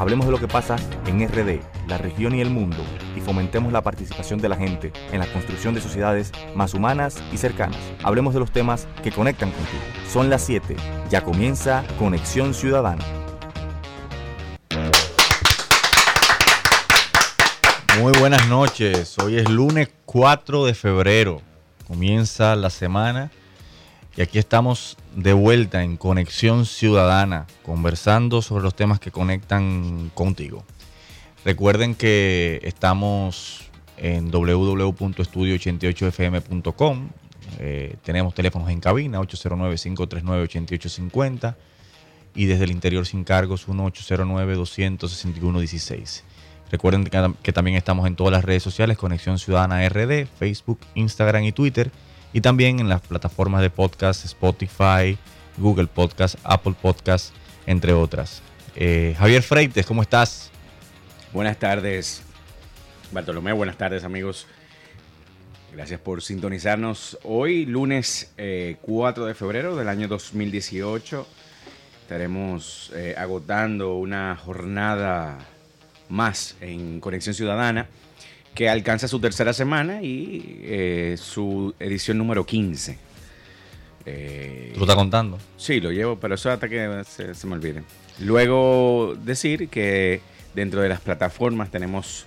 Hablemos de lo que pasa en RD, la región y el mundo, y fomentemos la participación de la gente en la construcción de sociedades más humanas y cercanas. Hablemos de los temas que conectan contigo. Son las 7. Ya comienza Conexión Ciudadana. Muy buenas noches. Hoy es lunes 4 de febrero. Comienza la semana y aquí estamos de vuelta en Conexión Ciudadana, conversando sobre los temas que conectan contigo. Recuerden que estamos en www.estudio88fm.com. Eh, tenemos teléfonos en cabina 809-539-8850 y desde el interior sin cargos 1-809-261-16. Recuerden que, que también estamos en todas las redes sociales, Conexión Ciudadana RD, Facebook, Instagram y Twitter y también en las plataformas de podcast, Spotify, Google Podcast, Apple Podcast, entre otras. Eh, Javier Freites, ¿cómo estás? Buenas tardes, Bartolomé, buenas tardes amigos. Gracias por sintonizarnos. Hoy, lunes 4 eh, de febrero del año 2018, estaremos eh, agotando una jornada más en Conexión Ciudadana que alcanza su tercera semana y eh, su edición número 15. Eh, ¿Tú lo estás contando? Sí, lo llevo, pero eso hasta que se, me olvide. Luego decir que dentro de las plataformas tenemos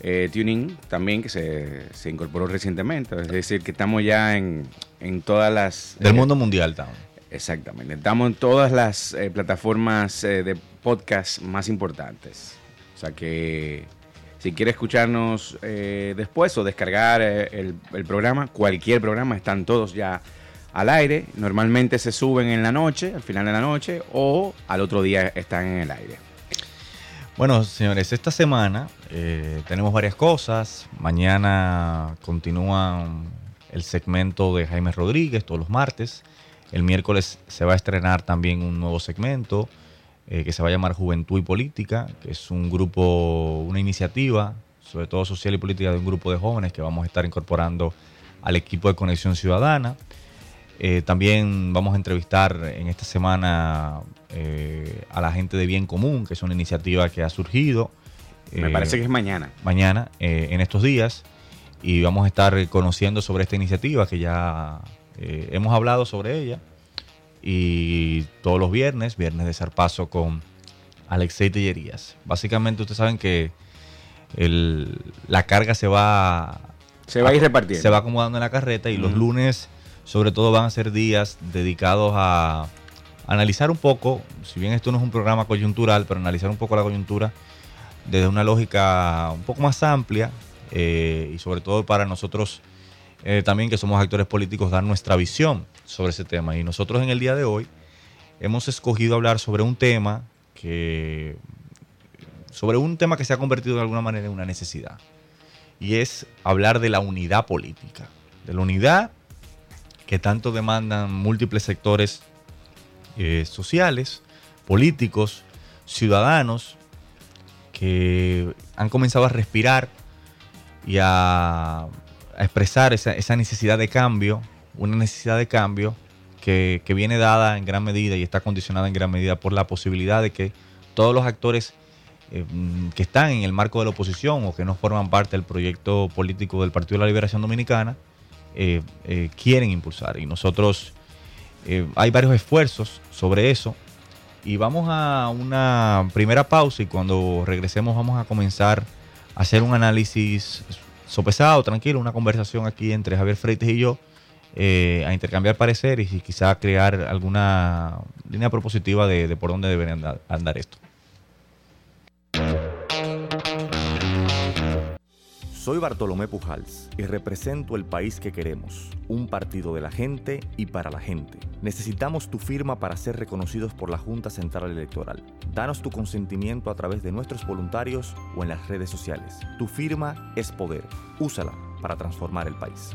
eh, Tuning también, que se, incorporó recientemente. Es decir, que estamos ya en, todas las... Del mundo mundial, estamos. Exactamente. Estamos en todas las plataformas de podcast más importantes. O sea que si quiere escucharnos eh, después o descargar eh, el, programa, cualquier programa, están todos ya al aire. Normalmente se suben en la noche, al final de la noche, o al otro día están en el aire. Bueno, señores, esta semana eh, tenemos varias cosas. Mañana continúa el segmento de Jaime Rodríguez todos los martes. El miércoles se va a estrenar también un nuevo segmento eh, que se va a llamar Juventud y Política, que es un grupo, una iniciativa, sobre todo social y política, de un grupo de jóvenes que vamos a estar incorporando al equipo de Conexión Ciudadana. Eh, también vamos a entrevistar en esta semana eh, a la gente de Bien Común, que es una iniciativa que ha surgido. Me parece que es mañana. Mañana, en estos días. Y vamos a estar conociendo sobre esta iniciativa que ya hemos hablado sobre ella y todos los viernes, viernes de zarpazo con Alexei Tellerías. Básicamente ustedes saben que la carga se va... Se va a ir repartiendo. Se va acomodando en la carreta y los lunes sobre todo van a ser días dedicados a analizar un poco, si bien esto no es un programa coyuntural, pero analizar un poco la coyuntura desde una lógica un poco más amplia eh, y sobre todo para nosotros eh, también que somos actores políticos dar nuestra visión sobre ese tema. Y nosotros en el día de hoy hemos escogido hablar sobre un tema que sobre un tema que se ha convertido de alguna manera en una necesidad. Y es hablar de la unidad política, de la unidad que tanto demandan múltiples sectores eh, sociales, políticos, ciudadanos, que han comenzado a respirar y a, expresar esa, necesidad de cambio una necesidad de cambio que, viene dada en gran medida y está condicionada en gran medida por la posibilidad de que todos los actores eh, que están en el marco de la oposición o que no forman parte del proyecto político del Partido de la Liberación Dominicana eh, eh, quieren impulsar. Y nosotros hay varios esfuerzos sobre eso. Y vamos a una primera pausa y cuando regresemos vamos a comenzar a hacer un análisis sopesado, tranquilo, una conversación aquí entre Javier Freites y yo eh, a intercambiar pareceres y quizá crear alguna línea propositiva de, por dónde debería andar, andar esto. Soy Bartolomé Pujals y represento el país que queremos, un partido de la gente y para la gente. Necesitamos tu firma para ser reconocidos por la Junta Central Electoral. Danos tu consentimiento a través de nuestros voluntarios o en las redes sociales. Tu firma es poder. Úsala para transformar el país.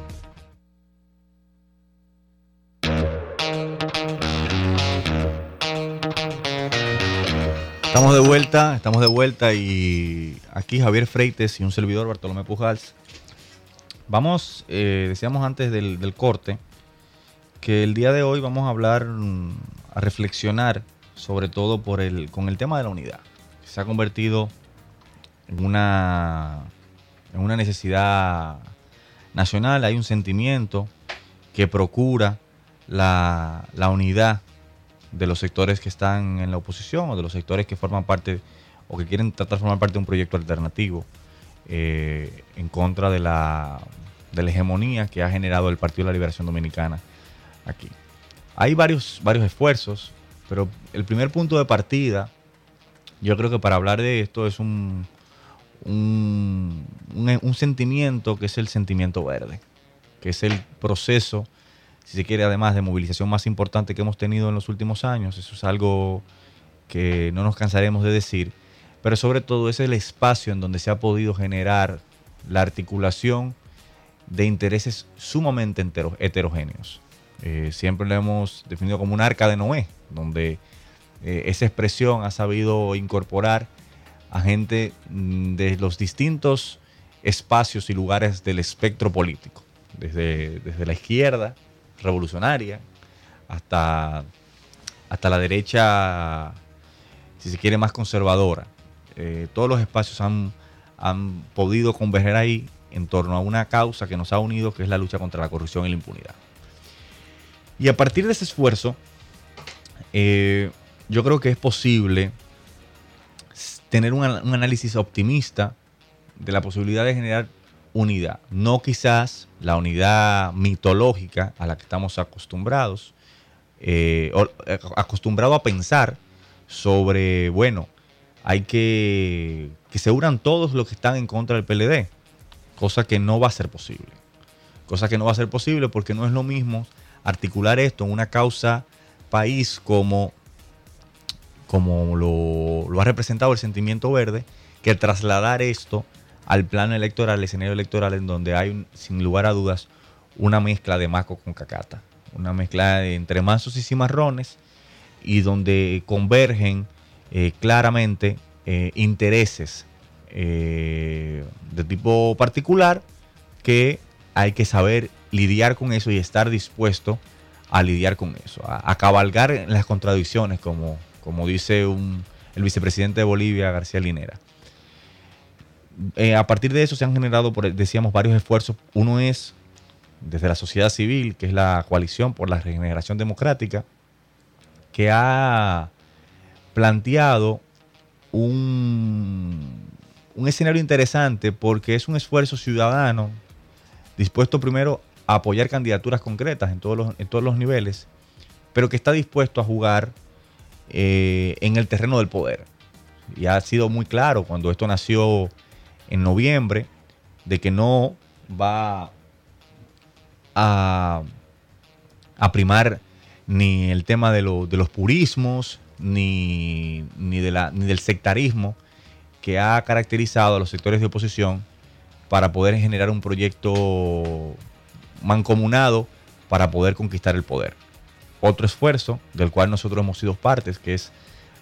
Estamos de vuelta, estamos de vuelta y aquí Javier Freites y un servidor Bartolomé Pujals. Vamos, eh, decíamos antes del, corte, que el día de hoy vamos a hablar, mm, a reflexionar sobre todo por el, con el tema de la unidad. Se ha convertido en una, en una necesidad nacional, hay un sentimiento que procura la, la unidad de los sectores que están en la oposición o de los sectores que forman parte o que quieren tratar de formar parte de un proyecto alternativo eh, en contra de la, de la hegemonía que ha generado el Partido de la Liberación Dominicana aquí. Hay varios, varios esfuerzos, pero el primer punto de partida, yo creo que para hablar de esto es un, un, un, sentimiento que es el sentimiento verde, que es el proceso, si se quiere, además de movilización más importante que hemos tenido en los últimos años. Eso es algo que no nos cansaremos de decir, pero sobre todo es el espacio en donde se ha podido generar la articulación de intereses sumamente heterogéneos. Eh, siempre lo hemos definido como un arca de Noé, donde eh, esa expresión ha sabido incorporar a gente mm, de los distintos espacios y lugares del espectro político, desde, desde la izquierda revolucionaria hasta, hasta la derecha, si se quiere, más conservadora. Eh, todos los espacios han, han podido converger ahí en torno a una causa que nos ha unido, que es la lucha contra la corrupción y la impunidad. Y a partir de ese esfuerzo, eh, yo creo que es posible tener un, un, análisis optimista de la posibilidad de generar unidad. No quizás la unidad mitológica a la que estamos acostumbrados, eh, eh acostumbrado a pensar sobre, bueno, hay que que se unan todos los que están en contra del PLD, cosa que no va a ser posible. Cosa que no va a ser posible porque no es lo mismo articular esto en una causa país como, como lo, lo ha representado el sentimiento verde, que trasladar esto al plano electoral, al escenario electoral, en donde hay, sin lugar a dudas, una mezcla de maco con cacata, una mezcla de, entre mansos y cimarrones, y donde convergen eh, claramente eh, intereses eh, de tipo particular que hay que saber lidiar con eso y estar dispuesto a lidiar con eso, a, a cabalgar en las contradicciones, como, como dice un, el vicepresidente de Bolivia, García Linera. Eh, a partir de eso se han generado, decíamos, varios esfuerzos. Uno es desde la sociedad civil, que es la coalición por la regeneración democrática, que ha planteado un, un escenario interesante porque es un esfuerzo ciudadano dispuesto primero a apoyar candidaturas concretas en todos los, en todos los niveles, pero que está dispuesto a jugar eh, en el terreno del poder. Y ha sido muy claro cuando esto nació en noviembre, de que no va a, primar ni el tema de, lo, de los purismos, ni, ni del sectarismo que ha caracterizado a los sectores de oposición para poder generar un proyecto mancomunado para poder conquistar el poder. Otro esfuerzo del cual nosotros hemos sido partes, que es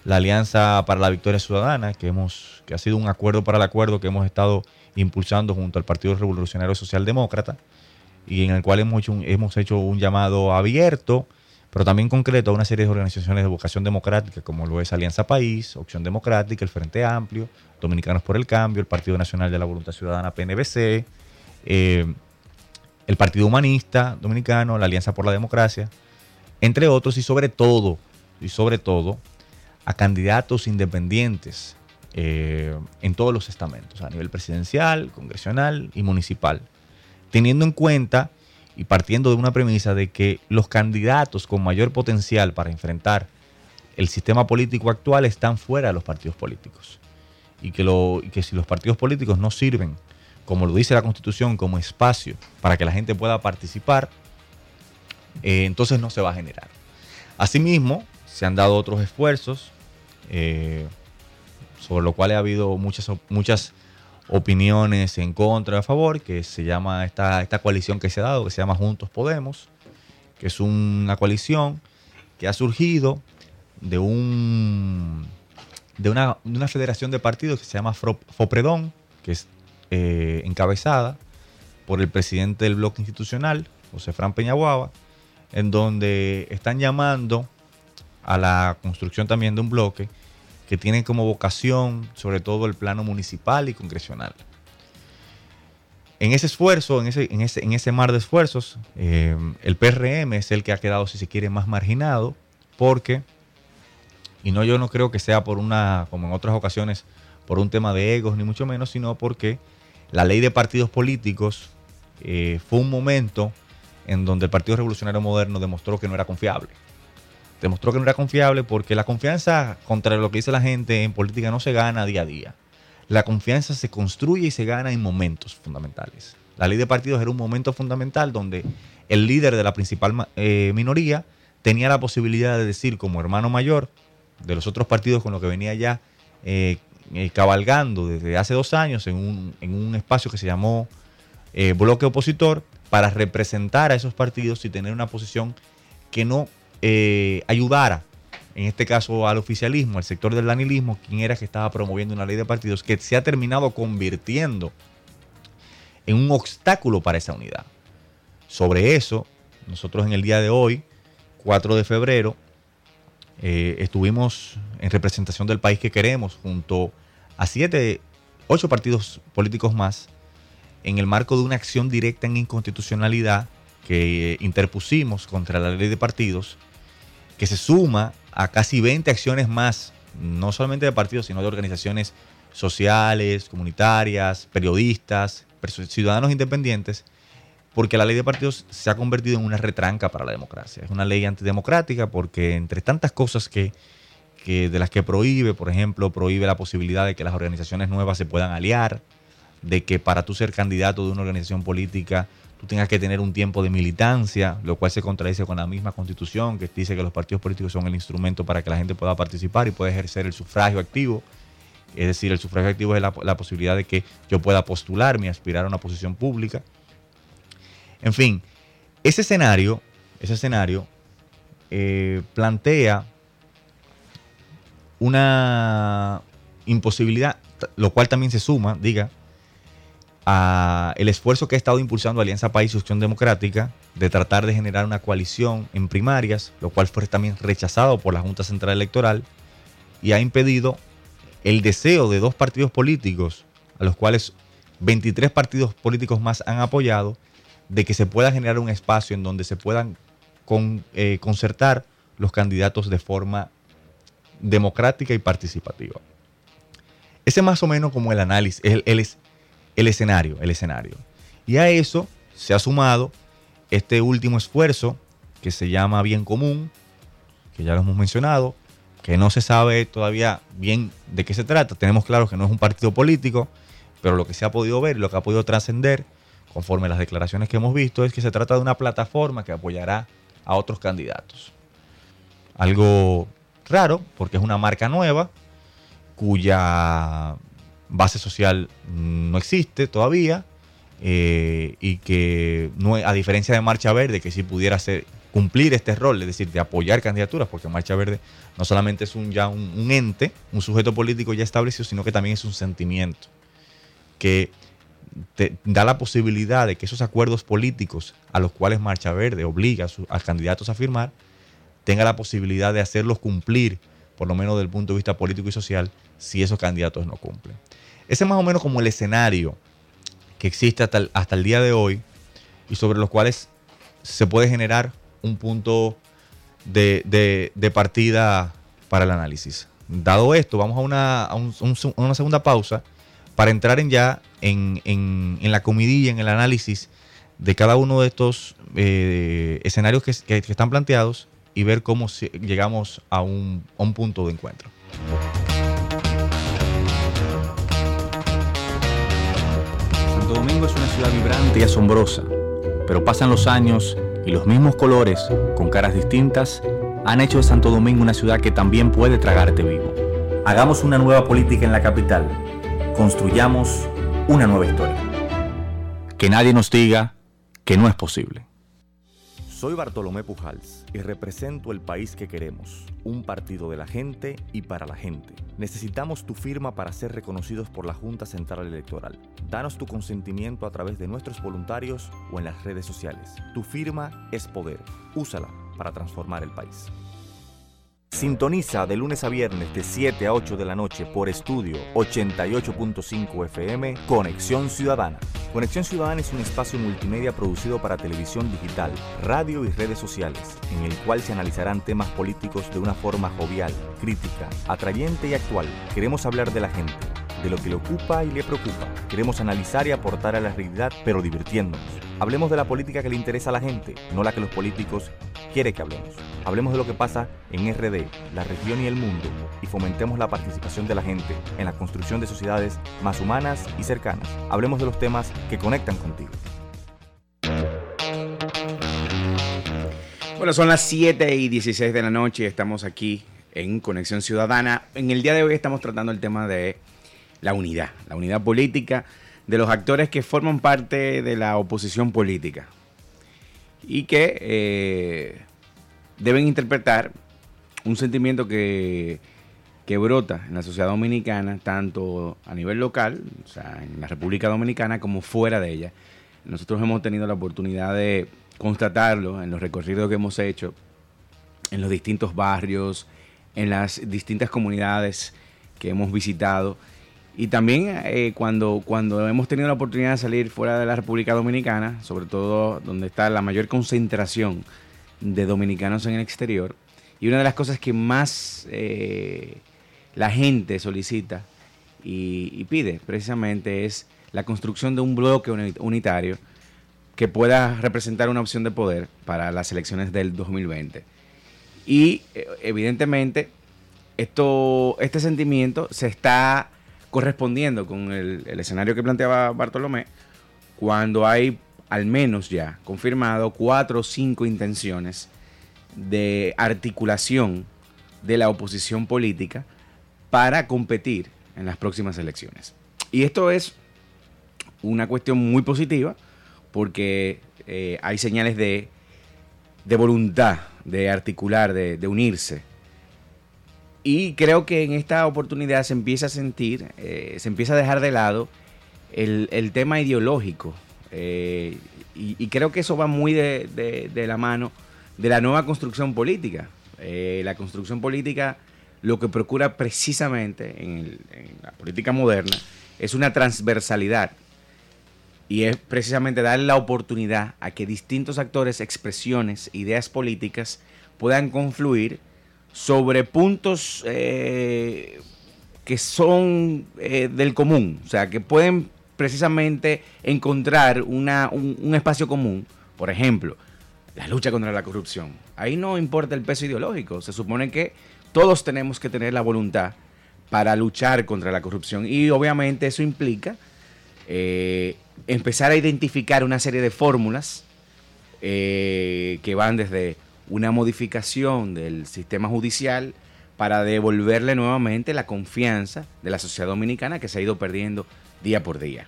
la Alianza para la Victoria Ciudadana, que, hemos, que ha sido un acuerdo para el acuerdo que hemos estado impulsando junto al Partido Revolucionario Socialdemócrata y en el cual hemos hecho un, hemos hecho un llamado abierto, pero también concreto a una serie de organizaciones de vocación democrática, como lo es Alianza País, Opción Democrática, el Frente Amplio, Dominicanos por el Cambio, el Partido Nacional de la Voluntad Ciudadana, PNBC, eh, el Partido Humanista Dominicano, la Alianza por la Democracia, entre otros, y sobre todo, y sobre todo, a candidatos independientes eh, en todos los estamentos, a nivel presidencial, congresional y municipal, teniendo en cuenta y partiendo de una premisa de que los candidatos con mayor potencial para enfrentar el sistema político actual están fuera de los partidos políticos. Y que, lo, que si los partidos políticos no sirven, como lo dice la Constitución, como espacio para que la gente pueda participar, eh, entonces no se va a generar. Asimismo, se han dado otros esfuerzos eh, sobre lo cual ha habido muchas, muchas opiniones en contra a favor, que se llama esta, esta coalición que se ha dado, que se llama Juntos Podemos, que es una coalición que ha surgido de un de una, federación de partidos que se llama FOPREDON, que es eh, encabezada por el presidente del bloque institucional, José Fran Peñaguaba, en donde están llamando a la construcción también de un bloque que tiene como vocación sobre todo el plano municipal y congresional. En ese esfuerzo, en ese, en ese, mar de esfuerzos, eh, el PRM es el que ha quedado, si se quiere, más marginado, porque, y no yo no creo que sea por una, como en otras ocasiones, por un tema de egos, ni mucho menos, sino porque la ley de partidos políticos eh, fue un momento en donde el Partido Revolucionario Moderno demostró que no era confiable demostró que no era confiable porque la confianza, contra lo que dice la gente en política, no se gana día a día. La confianza se construye y se gana en momentos fundamentales. La ley de partidos era un momento fundamental donde el líder de la principal eh, minoría tenía la posibilidad de decir como hermano mayor de los otros partidos con los que venía ya eh, eh, cabalgando desde hace dos años en un, en un espacio que se llamó bloque opositor para representar a esos partidos y tener una posición que no eh, ayudara, en este caso al oficialismo, al sector del danilismo, quien era que estaba promoviendo una ley de partidos que se ha terminado convirtiendo en un obstáculo para esa unidad. Sobre eso, nosotros en el día de hoy, 4 de febrero, eh, estuvimos en representación del país que queremos junto a siete, ocho partidos políticos más en el marco de una acción directa en inconstitucionalidad que interpusimos contra la ley de partidos que se suma a casi 20 acciones más, no solamente de partidos, sino de organizaciones sociales, comunitarias, periodistas, ciudadanos independientes, porque la ley de partidos se ha convertido en una retranca para la democracia. Es una ley antidemocrática porque entre tantas cosas que, que de las que prohíbe, por ejemplo, prohíbe la posibilidad de que las organizaciones nuevas se puedan aliar, de que para tú ser candidato de una organización política tú tengas que tener un tiempo de militancia, lo cual se contradice con la misma constitución que dice que los partidos políticos son el instrumento para que la gente pueda participar y pueda ejercer el sufragio activo. Es decir, el sufragio activo es la, posibilidad de que yo pueda postularme y aspirar a una posición pública. En fin, ese escenario, ese escenario eh, plantea una imposibilidad, lo cual también se suma, diga, el esfuerzo que ha estado impulsando Alianza País y Democrática de tratar de generar una coalición en primarias, lo cual fue también rechazado por la Junta Central Electoral y ha impedido el deseo de dos partidos políticos, a los cuales 23 partidos políticos más han apoyado, de que se pueda generar un espacio en donde se puedan eh, concertar los candidatos de forma democrática y participativa. Ese más o menos como el análisis, el, el, el escenario, el escenario. Y a eso se ha sumado este último esfuerzo que se llama Bien Común, que ya lo hemos mencionado, que no se sabe todavía bien de qué se trata. Tenemos claro que no es un partido político, pero lo que se ha podido ver, lo que ha podido trascender, conforme las declaraciones que hemos visto, es que se trata de una plataforma que apoyará a otros candidatos. Algo raro, porque es una marca nueva, cuya base social no existe todavía eh, y que a diferencia de Marcha Verde, que sí pudiera ser, cumplir este rol, es decir, de apoyar candidaturas, porque Marcha Verde no solamente es un, ya un, ente, un sujeto político ya establecido, sino que también es un sentimiento que da la posibilidad de que esos acuerdos políticos a los cuales Marcha Verde obliga a, a candidatos a firmar, tenga la posibilidad de hacerlos cumplir, por lo menos desde el punto de vista político y social, si esos candidatos no cumplen. Ese es más o menos como el escenario que existe hasta el, día de hoy y sobre los cuales se puede generar un punto de, partida para el análisis. Dado esto, vamos a una, segunda pausa para entrar en ya en, la comidilla, en el análisis de cada uno de estos eh, escenarios que, están planteados y ver cómo llegamos a un, a un punto de encuentro. Santo Domingo es una ciudad vibrante y asombrosa, pero pasan los años y los mismos colores, con caras distintas, han hecho de Santo Domingo una ciudad que también puede tragarte vivo. Hagamos una nueva política en la capital. Construyamos una nueva historia. Que nadie nos diga que no es posible. Soy Bartolomé Pujals y represento el país que queremos, un partido de la gente y para la gente. Necesitamos tu firma para ser reconocidos por la Junta Central Electoral. Danos tu consentimiento a través de nuestros voluntarios o en las redes sociales. Tu firma es poder. Úsala para transformar el país. Sintoniza de lunes a viernes de 7 a 8 de la noche por estudio 88.5 FM Conexión Ciudadana. Conexión Ciudadana es un espacio multimedia producido para televisión digital, radio y redes sociales, en el cual se analizarán temas políticos de una forma jovial, crítica, atrayente y actual. Queremos hablar de la gente de lo que le ocupa y le preocupa. Queremos analizar y aportar a la realidad, pero divirtiéndonos. Hablemos de la política que le interesa a la gente, no la que los políticos quieren que hablemos. Hablemos de lo que pasa en RD, la región y el mundo, y fomentemos la participación de la gente en la construcción de sociedades más humanas y cercanas. Hablemos de los temas que conectan contigo. Bueno, son las 7 y 16 de la noche y estamos aquí en Conexión Ciudadana. En el día de hoy estamos tratando el tema de la unidad, la unidad política de los actores que forman parte de la oposición política y que eh, deben interpretar un sentimiento que, que brota en la sociedad dominicana, tanto a nivel local, o sea, en la República Dominicana, como fuera de ella. Nosotros hemos tenido la oportunidad de constatarlo en los recorridos que hemos hecho, en los distintos barrios, en las distintas comunidades que hemos visitado y también eh, cuando, cuando hemos tenido la oportunidad de salir fuera de la República Dominicana, sobre todo donde está la mayor concentración de dominicanos en el exterior, y una de las cosas que más eh, la gente solicita y, pide precisamente es la construcción de un bloque unitario que pueda representar una opción de poder para las elecciones del 2020. Y eh, evidentemente esto, este sentimiento se está correspondiendo con el, escenario que planteaba Bartolomé, cuando hay al menos ya confirmado cuatro o cinco intenciones de articulación de la oposición política para competir en las próximas elecciones. Y esto es una cuestión muy positiva porque eh, hay señales de, voluntad de articular, de unirse y creo que en esta oportunidad se empieza a sentir, eh, se empieza a dejar de lado el, tema ideológico. Eh, y, creo que eso va muy de, la mano de la nueva construcción política. Eh, la construcción política lo que procura precisamente en, en, la política moderna es una transversalidad. Y es precisamente dar la oportunidad a que distintos actores, expresiones, ideas políticas puedan confluir sobre puntos eh, que son eh, del común, o sea, que pueden precisamente encontrar una, un, espacio común. Por ejemplo, la lucha contra la corrupción. Ahí no importa el peso ideológico, se supone que todos tenemos que tener la voluntad para luchar contra la corrupción y obviamente eso implica eh, empezar a identificar una serie de fórmulas que van desde una modificación del sistema judicial para devolverle nuevamente la confianza de la sociedad dominicana que se ha ido perdiendo día por día.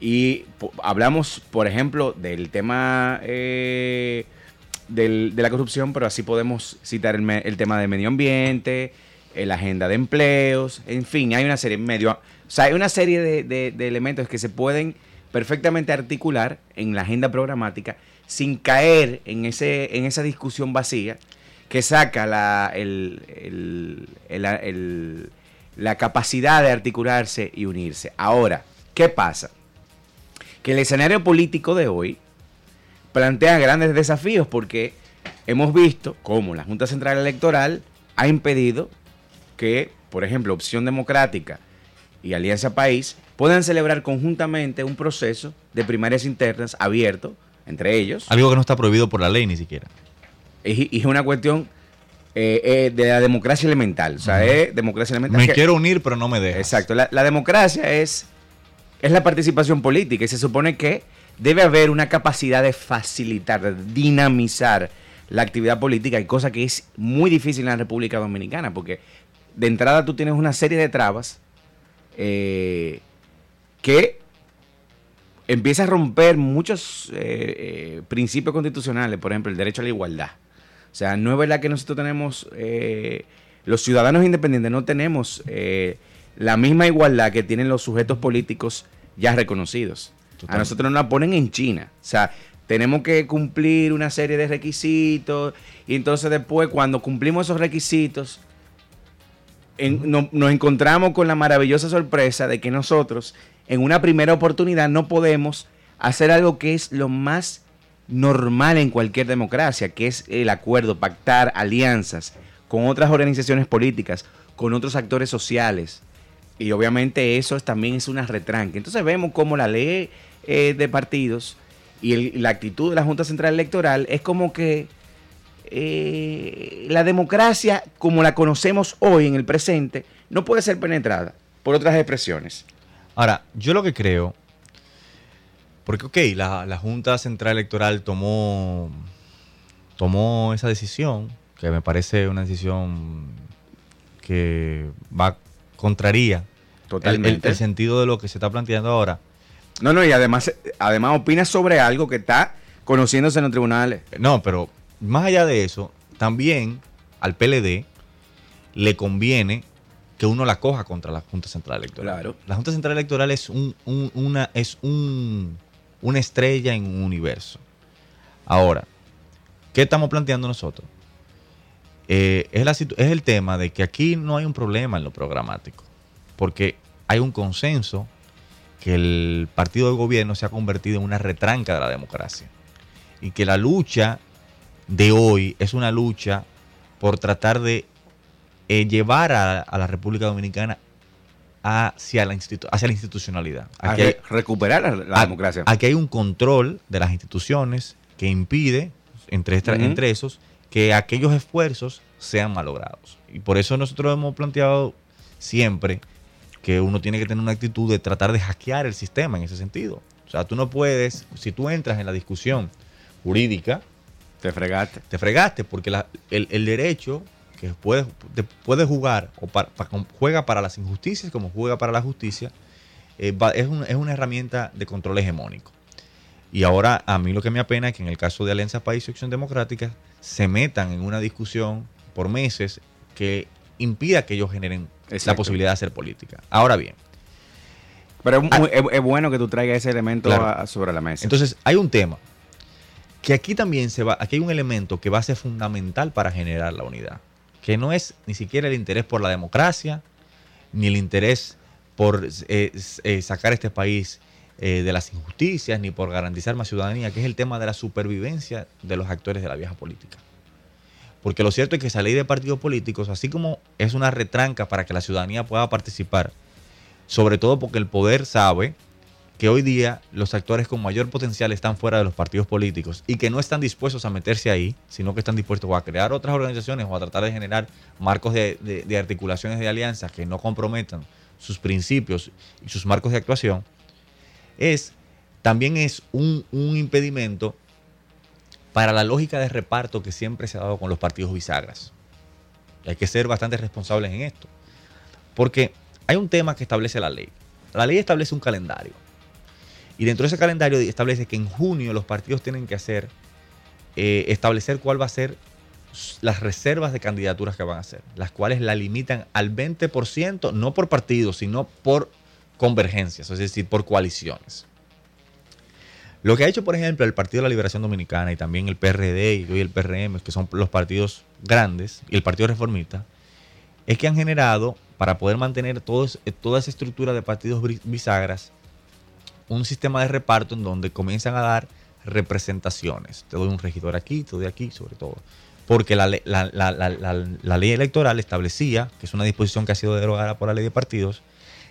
Y hablamos, por ejemplo, del tema eh, de la corrupción, pero así podemos citar el, tema del medio ambiente, la agenda de empleos, en fin, hay una serie, medio, o sea, hay una serie de elementos que se pueden perfectamente articular en la agenda programática sin caer en, ese, en esa discusión vacía que saca la, la capacidad de articularse y unirse. Ahora, ¿qué pasa? Que el escenario político de hoy plantea grandes desafíos porque hemos visto cómo la Junta Central Electoral ha impedido que, por ejemplo, Opción Democrática y Alianza País puedan celebrar conjuntamente un proceso de primarias internas abierto entre ellos. Algo que no está prohibido por la ley ni siquiera. Y, es una cuestión eh, eh, de la democracia elemental. O sea, es democracia elemental. Me quiero unir, pero no me dejas. Exacto. La, democracia es, es la participación política y se supone que debe haber una capacidad de facilitar, de dinamizar la actividad política, y cosa que es muy difícil en la República Dominicana, porque de entrada tú tienes una serie de trabas eh, que empieza a romper muchos eh, eh, principios constitucionales, por ejemplo, el derecho a la igualdad. O sea, no es verdad que nosotros tenemos, los ciudadanos independientes no tenemos la misma igualdad que tienen los sujetos políticos ya reconocidos. A nosotros nos la ponen en China. O sea, tenemos que cumplir una serie de requisitos y entonces después cuando cumplimos esos requisitos nos encontramos con la maravillosa sorpresa de que nosotros en una primera oportunidad no podemos hacer algo que es lo más normal en cualquier democracia, que es el acuerdo, pactar alianzas con otras organizaciones políticas, con otros actores sociales. Y obviamente eso también es una retranque. Entonces vemos como la ley eh, de partidos y la actitud de la Junta Central Electoral es como que eh, la democracia como la conocemos hoy en el presente no puede ser penetrada por otras expresiones. Ahora, yo lo que creo, porque ok, la, Junta Central Electoral tomó, tomó esa decisión, que me parece una decisión que va contraría Totalmente. el sentido de lo que se está planteando ahora. No, no, y además, además opina sobre algo que está conociéndose en los tribunales. No, pero más allá de eso, también al PLD le conviene que uno la coja contra la Junta Central Electoral. Claro. La Junta Central Electoral es, un, una, es un, una estrella en un universo. Ahora, ¿qué estamos planteando nosotros? Eh, es, es el tema de que aquí no hay un problema en lo programático, porque hay un consenso que el partido de gobierno se ha convertido en una retranca de la democracia y que la lucha de hoy es una lucha por tratar de eh, llevar a, la República Dominicana hacia la, hacia la institucionalidad. Aquí recuperar la, democracia. Aquí hay un control de las instituciones que impide, entre, entre esos, que aquellos esfuerzos sean malogrados. Y por eso nosotros hemos planteado siempre que uno tiene que tener una actitud de tratar de hackear el sistema en ese sentido. O sea, tú no puedes, si tú entras en la discusión jurídica, te fregaste. Te fregaste porque el, derecho que puede, puede jugar o juega para las injusticias como juega para la justicia, eh, es, es, una herramienta de control hegemónico. Y ahora a mí lo que me apena es que en el caso de Alianza País y Acción Democrática se metan en una discusión por meses que impida que ellos generen la posibilidad de hacer política. Ahora bien. Pero es, ah, bueno que tú traigas ese elemento sobre la mesa. Entonces, hay un tema que aquí también se va, aquí hay un elemento que va a ser fundamental para generar la unidad, que no es ni siquiera el interés por la democracia, ni el interés por eh, eh, sacar este país eh, de las injusticias, ni por garantizar más ciudadanía, que es el tema de la supervivencia de los actores de la vieja política. Porque lo cierto es que esa ley de partidos políticos, así como es una retranca para que la ciudadanía pueda participar, sobre todo porque el poder sabe que hoy día los actores con mayor potencial están fuera de los partidos políticos y que no están dispuestos a meterse ahí, sino que están dispuestos a crear otras organizaciones o a tratar de generar marcos de, articulaciones de alianzas que no comprometan sus principios y sus marcos de actuación, es también es un, impedimento para la lógica de reparto que siempre se ha dado con los partidos bisagras. hay que ser bastante responsables en esto. Porque hay un tema que establece la ley. La ley establece un calendario. Y dentro de ese calendario establece que en junio los partidos tienen que hacer, eh, establecer cuál va a ser las reservas de candidaturas que van a hacer, las cuales la limitan al 20%, no por partidos, sino por convergencias, es decir, por coaliciones. Lo que ha hecho, por ejemplo, el Partido de la Liberación Dominicana y también el PRD y el PRM, que son los partidos grandes, y el Partido Reformista, es que han generado, para poder mantener toda esa estructura de partidos bisagras, un sistema de reparto en donde comienzan a dar representaciones. Te doy un regidor aquí, te doy aquí, sobre todo. porque la, ley electoral establecía, que es una disposición que ha sido derogada por la ley de partidos,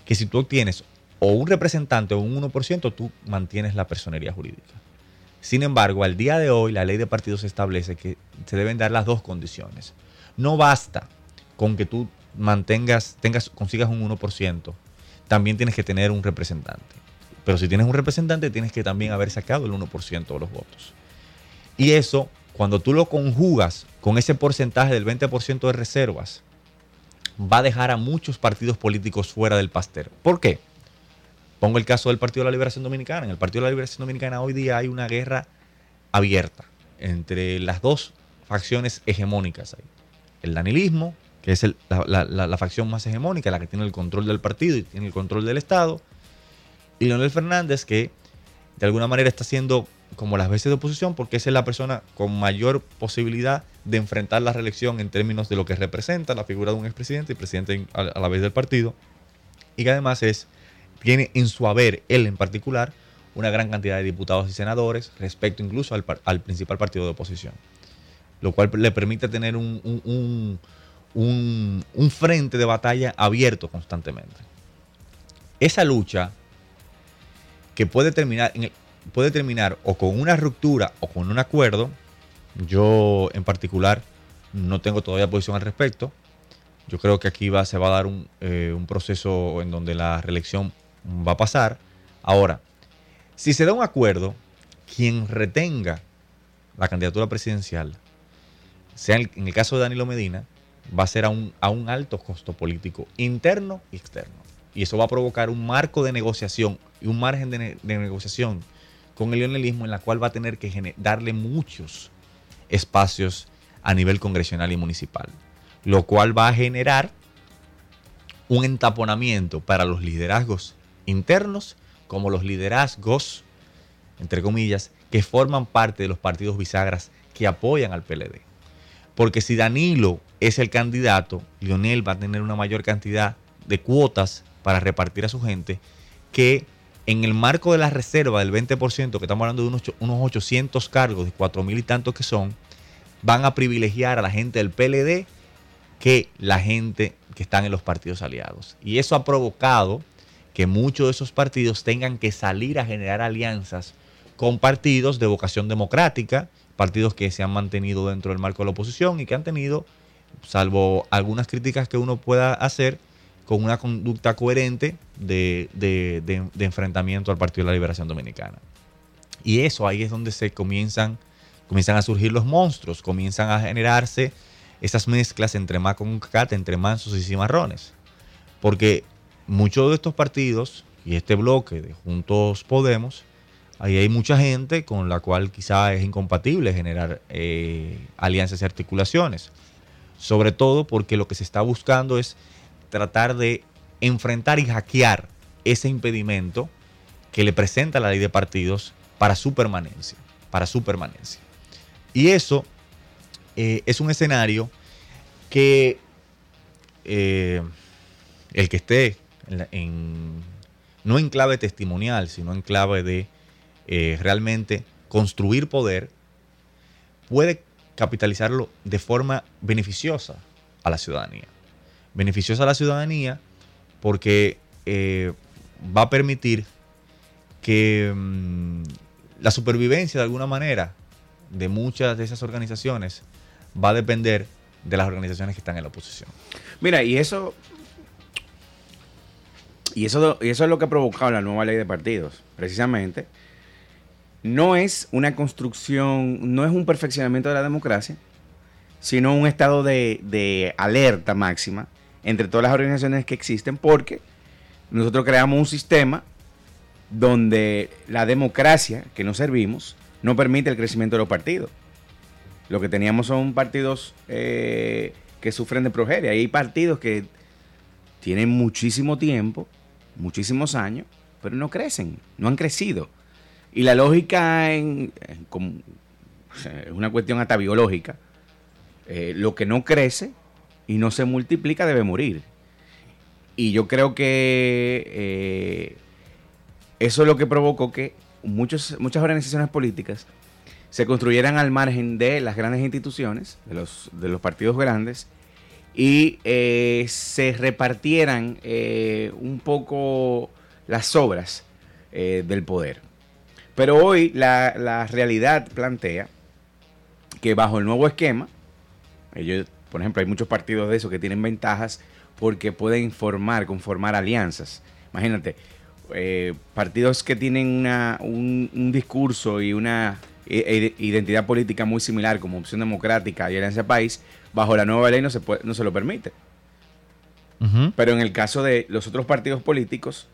que si tú obtienes o un representante o un 1%, tú mantienes la personería jurídica. Sin embargo, al día de hoy la ley de partidos establece que se deben dar las dos condiciones. No basta con que tú mantengas, tengas, consigas un 1%, también tienes que tener un representante. Pero si tienes un representante, tienes que también haber sacado el 1% de los votos. Y eso, cuando tú lo conjugas con ese porcentaje del 20% de reservas, va a dejar a muchos partidos políticos fuera del pastel. ¿Por qué? Pongo el caso del Partido de la Liberación Dominicana. En el Partido de la Liberación Dominicana hoy día hay una guerra abierta entre las dos facciones hegemónicas. El danilismo, que es la, facción más hegemónica, la que tiene el control del partido y tiene el control del Estado. Y Leonel Fernández, que de alguna manera está haciendo como las veces de oposición, porque esa es la persona con mayor posibilidad de enfrentar la reelección en términos de lo que representa la figura de un expresidente y presidente a la vez del partido. Y que además es tiene en su haber, él en particular, una gran cantidad de diputados y senadores respecto incluso al, principal partido de oposición, lo cual le permite tener un, un, frente de batalla abierto constantemente. Esa lucha que puede terminar, puede terminar o con una ruptura o con un acuerdo, yo en particular no tengo todavía posición al respecto. Yo creo que aquí se va a dar un, eh, un proceso en donde la reelección va a pasar. Ahora, si se da un acuerdo, quien retenga la candidatura presidencial, sea en el caso de Danilo Medina, va a ser a un, a un alto costo político interno y externo. Y eso va a provocar un marco de negociación y un margen de, negociación con el leonelismo en la cual va a tener que darle muchos espacios a nivel congresional y municipal, lo cual va a generar un entaponamiento para los liderazgos internos como los liderazgos, entre comillas, que forman parte de los partidos bisagras que apoyan al PLD. Porque si Danilo es el candidato, Lionel va a tener una mayor cantidad de cuotas para repartir a su gente que en el marco de la reserva del 20%, que estamos hablando de unos, unos 800 cargos, de 4 mil y tantos que son, van a privilegiar a la gente del PLD que la gente que están en los partidos aliados. Y eso ha provocado que muchos de esos partidos tengan que salir a generar alianzas con partidos de vocación democrática, partidos que se han mantenido dentro del marco de la oposición y que han tenido, salvo algunas críticas que uno pueda hacer, con una conducta coherente de, enfrentamiento al Partido de la Liberación Dominicana. Y eso ahí es donde se comienzan, comienzan a surgir los monstruos, comienzan a generarse esas mezclas entre cat entre mansos y cimarrones. Porque muchos de estos partidos y este bloque de Juntos Podemos, ahí hay mucha gente con la cual quizá es incompatible generar eh, alianzas y articulaciones. Sobre todo porque lo que se está buscando es tratar de enfrentar y hackear ese impedimento que le presenta la ley de partidos para su permanencia, para su permanencia. Y eso eh, es un escenario que eh, el que esté no en clave testimonial, sino en clave de eh, realmente construir poder, puede capitalizarlo de forma beneficiosa a la ciudadanía. Beneficiosa a la ciudadanía porque eh, va a permitir que mm, la supervivencia de alguna manera de muchas de esas organizaciones va a depender de las organizaciones que están en la oposición. Mira, y eso y eso, eso es lo que ha provocado la nueva ley de partidos, precisamente. No es una construcción, no es un perfeccionamiento de la democracia, sino un estado de, alerta máxima entre todas las organizaciones que existen, porque nosotros creamos un sistema donde la democracia que nos servimos no permite el crecimiento de los partidos. Lo que teníamos son partidos eh, que sufren de progeria. Hay partidos que tienen muchísimo tiempo muchísimos años, pero no crecen, no han crecido. Y la lógica en, es una cuestión hasta biológica. Eh, lo que no crece y no se multiplica debe morir. Y yo creo que eh, eso es lo que provocó que muchos, muchas organizaciones políticas se construyeran al margen de las grandes instituciones, de los, de los partidos grandes, y eh, se repartieran eh, un poco las sobras eh, del poder. Pero hoy la, la, realidad plantea que bajo el nuevo esquema, ellos, por ejemplo, hay muchos partidos de esos que tienen ventajas porque pueden formar, conformar alianzas. Imagínate, partidos que tienen una, un, un discurso y una identidad política muy similar como Opción Democrática y Alianza País, bajo la nueva ley no se, puede, no se lo permite. Pero en el caso de los otros partidos políticos,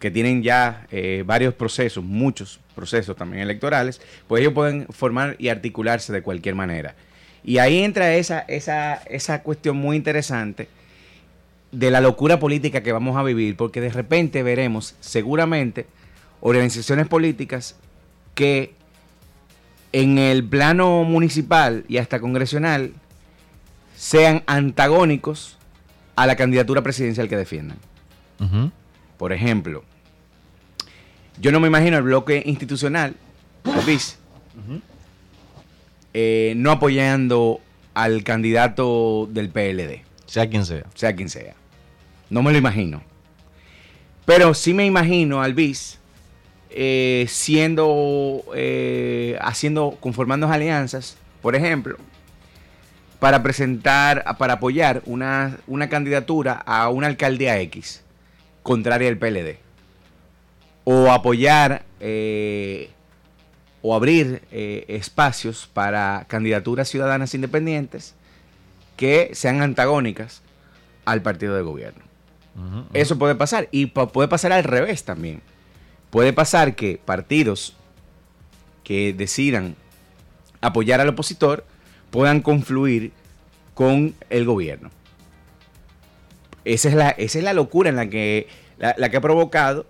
que tienen ya eh, varios procesos, muchos procesos también electorales, pues ellos pueden formar y articularse de cualquier manera. Y ahí entra esa, esa, esa cuestión muy interesante de la locura política que vamos a vivir, porque de repente veremos seguramente organizaciones políticas que en el plano municipal y hasta congresional sean antagónicos a la candidatura presidencial que defiendan. Por ejemplo, yo no me imagino el bloque institucional, BIS, eh, no apoyando al candidato del PLD. Sea quien sea. Sea quien sea. No me lo imagino. Pero sí me imagino al BIS eh, siendo, eh, haciendo, conformando alianzas, por ejemplo, para presentar, para apoyar una, candidatura a una alcaldía X, contraria al PLD. O apoyar eh, o abrir eh, espacios para candidaturas ciudadanas independientes que sean antagónicas al partido de gobierno. Eso puede pasar. Y puede pasar al revés también. Puede pasar que partidos que decidan apoyar al opositor puedan confluir con el gobierno. Esa es la, esa es la locura en la que, la, que ha provocado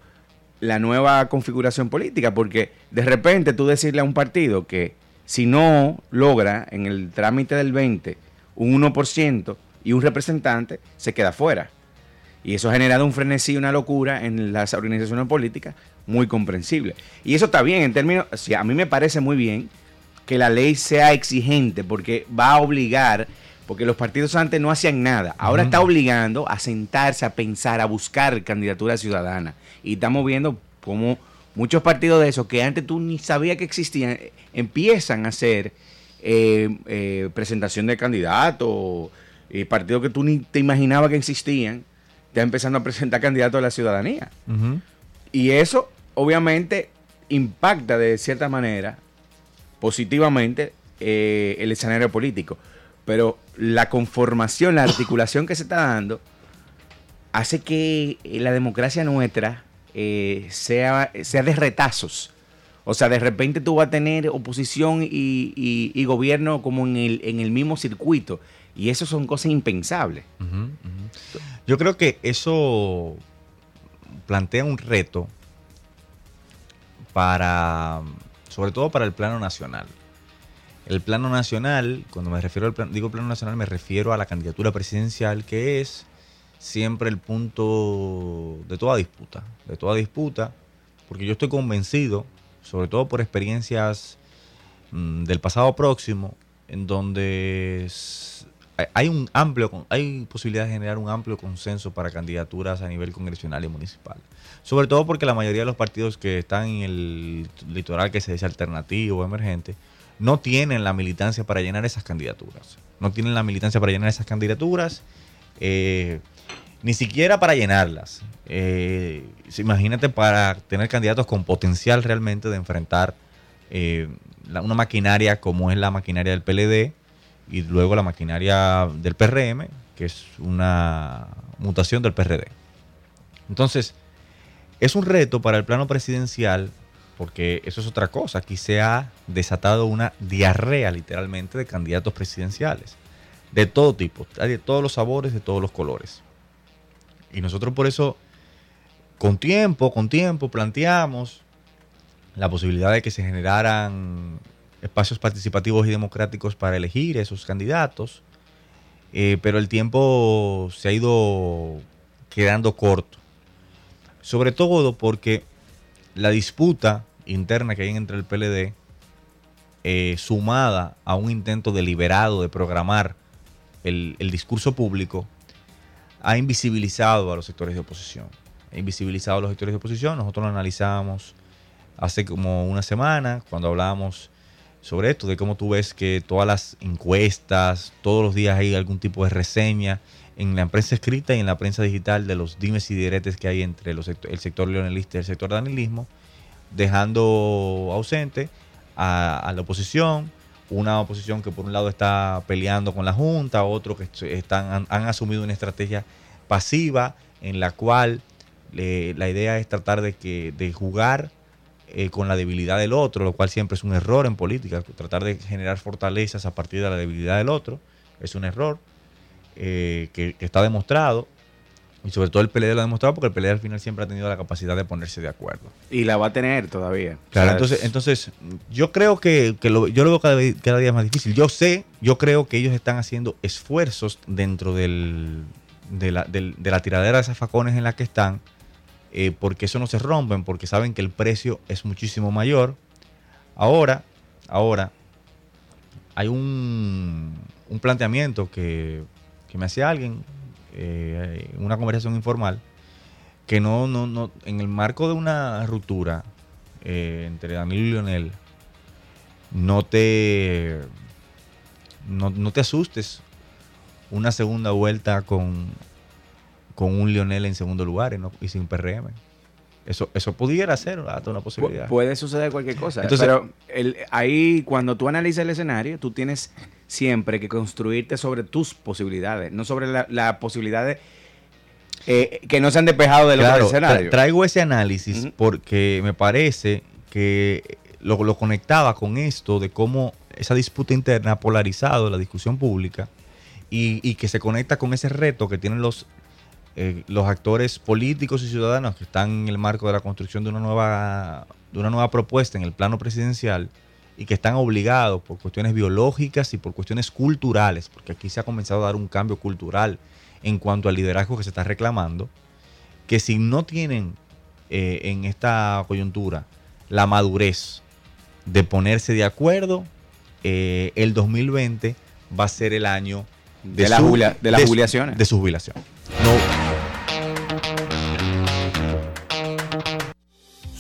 la nueva configuración política, porque de repente tú decirle a un partido que si no logra en el trámite del 20 un 1% y un representante, se queda fuera. Y eso ha generado un frenesí, una locura en las organizaciones políticas muy comprensible. Y eso está bien en términos, a mí me parece muy bien que la ley sea exigente porque va a obligar, porque los partidos antes no hacían nada, ahora está obligando a sentarse, a pensar, a buscar candidatura ciudadana. Y estamos viendo cómo muchos partidos de esos que antes tú ni sabías que existían, empiezan a hacer eh, eh, presentación de candidatos, partidos que tú ni te imaginabas que existían, ya empezando a presentar candidatos a la ciudadanía. Y eso obviamente impacta de cierta manera positivamente eh, el escenario político. Pero la conformación, la articulación que se está dando, hace que la democracia nuestra eh, sea, sea de retazos. O sea, de repente tú vas a tener oposición y, gobierno como en el, en el, mismo circuito. Y eso son cosas impensables. Yo creo que eso plantea un reto para sobre todo para el plano nacional. El plano nacional, cuando me refiero al digo plano nacional, me refiero a la candidatura presidencial, que es siempre el punto de toda disputa, de toda disputa, porque yo estoy convencido, sobre todo por experiencias mm, del pasado próximo, en donde hay un amplio, hay posibilidad de generar un amplio consenso para candidaturas a nivel congresional y municipal. Sobre todo porque la mayoría de los partidos que están en el litoral que se dice alternativo o emergente, no tienen la militancia para llenar esas candidaturas. No tienen la militancia para llenar esas candidaturas, eh, ni siquiera para llenarlas. Eh, imagínate para tener candidatos con potencial realmente de enfrentar eh, una maquinaria como es la maquinaria del PLD y luego la maquinaria del PRM, que es una mutación del PRD. Entonces, es un reto para el plano presidencial, porque eso es otra cosa. Aquí se ha desatado una diarrea literalmente de candidatos presidenciales, de todo tipo, de todos los sabores, de todos los colores. Y nosotros por eso, con tiempo, con tiempo, planteamos la posibilidad de que se generaran espacios participativos y democráticos para elegir esos candidatos, eh, pero el tiempo se ha ido quedando corto. Sobre todo porque la disputa interna que hay entre el PLD eh, sumada a un intento deliberado de programar el, el discurso público, ha invisibilizado a los sectores de oposición. Ha invisibilizado a los sectores de oposición. Nosotros lo analizábamos hace como una semana cuando hablábamos sobre esto, de cómo tú ves que todas las encuestas, todos los días hay algún tipo de reseña en la prensa escrita y en la prensa digital de los dimes y diretes que hay entre el sector leonelista y el sector danilismo, dejando ausente a, la oposición, una oposición que por un lado está peleando con la Junta, otro que están, han, asumido una estrategia pasiva en la cual la idea es tratar de, que, de jugar eh, con la debilidad del otro, lo cual siempre es un error en política. Tratar de generar fortalezas a partir de la debilidad del otro es un error eh, que, está demostrado. Y sobre todo el PLD lo ha demostrado porque el PLD al final siempre ha tenido la capacidad de ponerse de acuerdo. Y la va a tener todavía. Claro, entonces, entonces yo creo que, yo lo veo cada, día más difícil. Yo sé, yo creo que ellos están haciendo esfuerzos dentro del, de, la, de la tiradera de esas facones en la que están eh, porque eso no se rompen, porque saben que el precio es muchísimo mayor. Ahora, ahora, hay un, planteamiento que, me hacía alguien eh, una conversación informal, que no, no, no, en el marco de una ruptura eh, entre Danilo y Lionel, no te, no, no te asustes una segunda vuelta con con un Lionel en segundo lugar y, sin PRM. Eso, eso pudiera ser hasta una posibilidad. puede suceder cualquier cosa. pero ahí cuando tú analizas el escenario, tú tienes siempre que construirte sobre tus posibilidades, no sobre las la posibilidades eh, que no se han despejado del otro escenario. traigo ese análisis porque me parece que lo, lo, conectaba con esto de cómo esa disputa interna ha polarizado la discusión pública y, y que se conecta con ese reto que tienen los eh, los actores políticos y ciudadanos que están en el marco de la construcción de una nueva, de una nueva propuesta en el plano presidencial y que están obligados por cuestiones biológicas y por cuestiones culturales, porque aquí se ha comenzado a dar un cambio cultural en cuanto al liderazgo que se está reclamando, que si no tienen eh, en esta coyuntura la madurez de ponerse de acuerdo, eh, el 2020 va a ser el año de, la, de las jubilaciones. De su jubilación. No,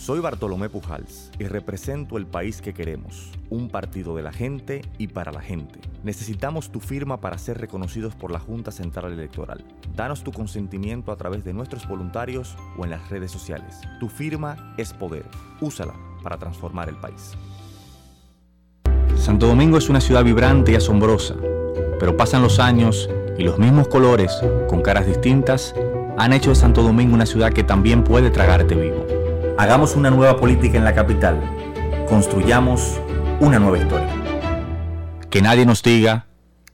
Soy Bartolomé Pujals y represento el país que queremos, un partido de la gente y para la gente. Necesitamos tu firma para ser reconocidos por la Junta Central Electoral. Danos tu consentimiento a través de nuestros voluntarios o en las redes sociales. Tu firma es poder. Úsala para transformar el país. Santo Domingo es una ciudad vibrante y asombrosa, pero pasan los años y los mismos colores, con caras distintas, han hecho de Santo Domingo una ciudad que también puede tragarte vivo. Hagamos una nueva política en la capital. Construyamos una nueva historia. Que nadie nos diga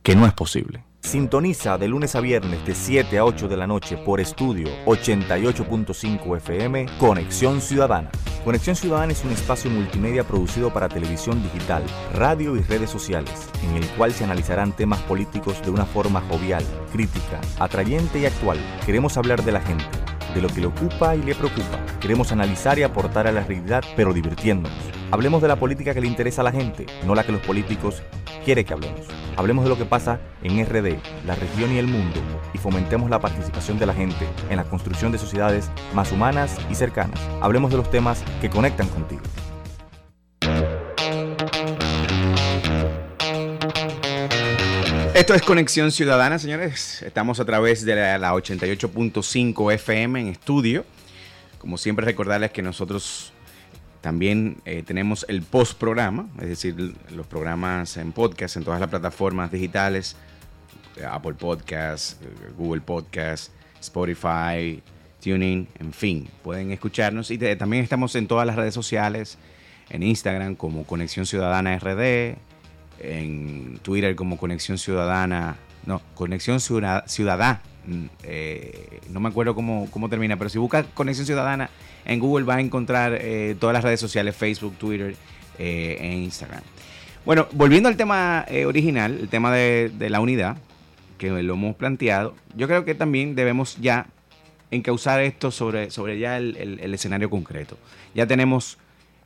que no es posible. Sintoniza de lunes a viernes de 7 a 8 de la noche por estudio 88.5 FM Conexión Ciudadana. Conexión Ciudadana es un espacio multimedia producido para televisión digital, radio y redes sociales, en el cual se analizarán temas políticos de una forma jovial, crítica, atrayente y actual. Queremos hablar de la gente de lo que le ocupa y le preocupa. Queremos analizar y aportar a la realidad, pero divirtiéndonos. Hablemos de la política que le interesa a la gente, no la que los políticos quieren que hablemos. Hablemos de lo que pasa en RD, la región y el mundo, y fomentemos la participación de la gente en la construcción de sociedades más humanas y cercanas. Hablemos de los temas que conectan contigo. Esto es Conexión Ciudadana, señores. Estamos a través de la, 88.5 FM en estudio. Como siempre, recordarles que nosotros también eh, tenemos el post programa, es decir, los programas en podcast en todas las plataformas digitales, Apple Podcasts, Google Podcasts, Spotify, Tuning, en fin, pueden escucharnos. Y también estamos en todas las redes sociales, en Instagram como Conexión Ciudadana RD, en Twitter como Conexión Ciudadana, no, Conexión Ciudadana, mm, eh, no me acuerdo cómo, termina, pero si busca Conexión Ciudadana en Google va a encontrar eh, todas las redes sociales, Facebook, Twitter eh, e Instagram. Bueno, volviendo al tema original, el tema de, la unidad, que lo hemos planteado, yo creo que también debemos ya encauzar esto sobre, sobre ya el escenario concreto. Ya tenemos